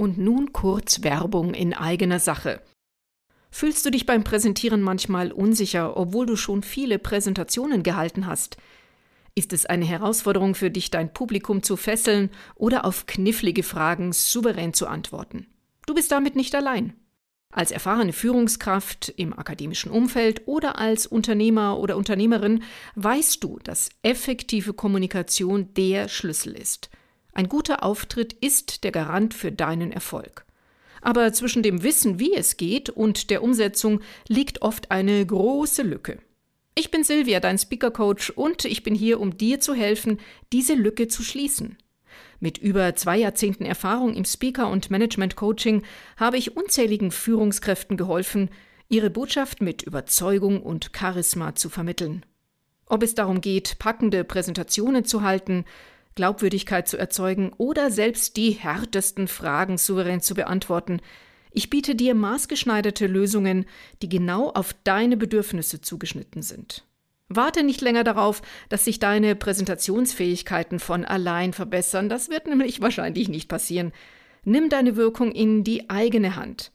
Und nun kurz Werbung in eigener Sache. Fühlst du dich beim Präsentieren manchmal unsicher, obwohl du schon viele Präsentationen gehalten hast? Ist es eine Herausforderung für dich, dein Publikum zu fesseln oder auf knifflige Fragen souverän zu antworten? Du bist damit nicht allein. Als erfahrene Führungskraft im akademischen Umfeld oder als Unternehmer oder Unternehmerin weißt du, dass effektive Kommunikation der Schlüssel ist. Ein guter Auftritt ist der Garant für deinen Erfolg. Aber zwischen dem Wissen, wie es geht, und der Umsetzung liegt oft eine große Lücke. Ich bin Silvia, dein Speaker Coach, und ich bin hier, um dir zu helfen, diese Lücke zu schließen. Mit über zwei Jahrzehnten Erfahrung im Speaker- und Management-Coaching habe ich unzähligen Führungskräften geholfen, ihre Botschaft mit Überzeugung und Charisma zu vermitteln. Ob es darum geht, packende Präsentationen zu halten, Glaubwürdigkeit zu erzeugen oder selbst die härtesten Fragen souverän zu beantworten. Ich biete dir maßgeschneiderte Lösungen, die genau auf deine Bedürfnisse zugeschnitten sind. Warte nicht länger darauf, dass sich deine Präsentationsfähigkeiten von allein verbessern, das wird nämlich wahrscheinlich nicht passieren. Nimm deine Wirkung in die eigene Hand.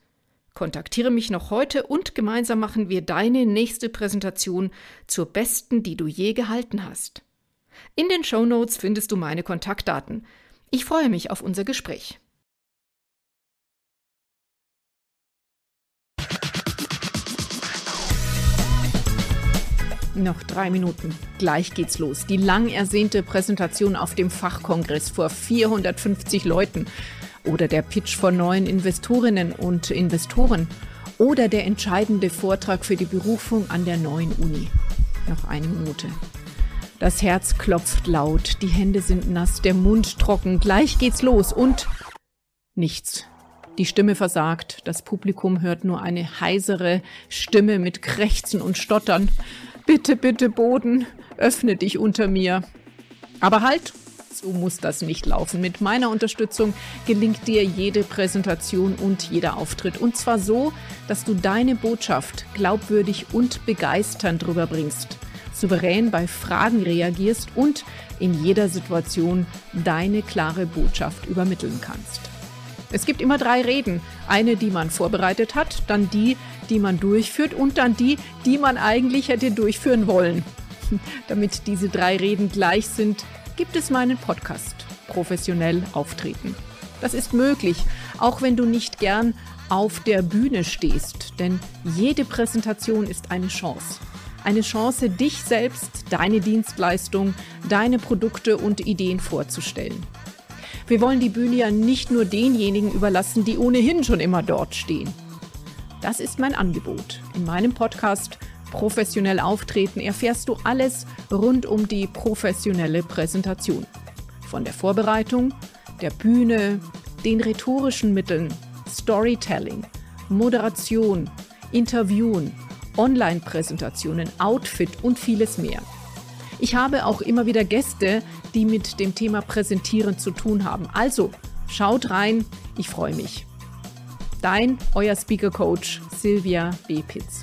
Kontaktiere mich noch heute und gemeinsam machen wir deine nächste Präsentation zur besten, die du je gehalten hast. In den Show Notes findest du meine Kontaktdaten. Ich freue mich auf unser Gespräch. Noch drei Minuten. Gleich geht's los. Die lang ersehnte Präsentation auf dem Fachkongress vor 450 Leuten. Oder der Pitch von neuen Investorinnen und Investoren. Oder der entscheidende Vortrag für die Berufung an der neuen Uni. Noch eine Minute. Das Herz klopft laut, die Hände sind nass, der Mund trocken, gleich geht's los und nichts. Die Stimme versagt, das Publikum hört nur eine heisere Stimme mit Krächzen und Stottern. Bitte, bitte, Boden, öffne dich unter mir. Aber halt, so muss das nicht laufen. Mit meiner Unterstützung gelingt dir jede Präsentation und jeder Auftritt. Und zwar so, dass du deine Botschaft glaubwürdig und begeisternd rüberbringst souverän bei Fragen reagierst und in jeder Situation deine klare Botschaft übermitteln kannst. Es gibt immer drei Reden. Eine, die man vorbereitet hat, dann die, die man durchführt und dann die, die man eigentlich hätte durchführen wollen. Damit diese drei Reden gleich sind, gibt es meinen Podcast Professionell auftreten. Das ist möglich, auch wenn du nicht gern auf der Bühne stehst, denn jede Präsentation ist eine Chance eine Chance, dich selbst, deine Dienstleistung, deine Produkte und Ideen vorzustellen. Wir wollen die Bühne ja nicht nur denjenigen überlassen, die ohnehin schon immer dort stehen. Das ist mein Angebot. In meinem Podcast Professionell auftreten erfährst du alles rund um die professionelle Präsentation. Von der Vorbereitung, der Bühne, den rhetorischen Mitteln, Storytelling, Moderation, Interviewen Online-Präsentationen, Outfit und vieles mehr. Ich habe auch immer wieder Gäste, die mit dem Thema Präsentieren zu tun haben. Also schaut rein, ich freue mich. Dein, euer Speaker Coach Silvia B. Pitz.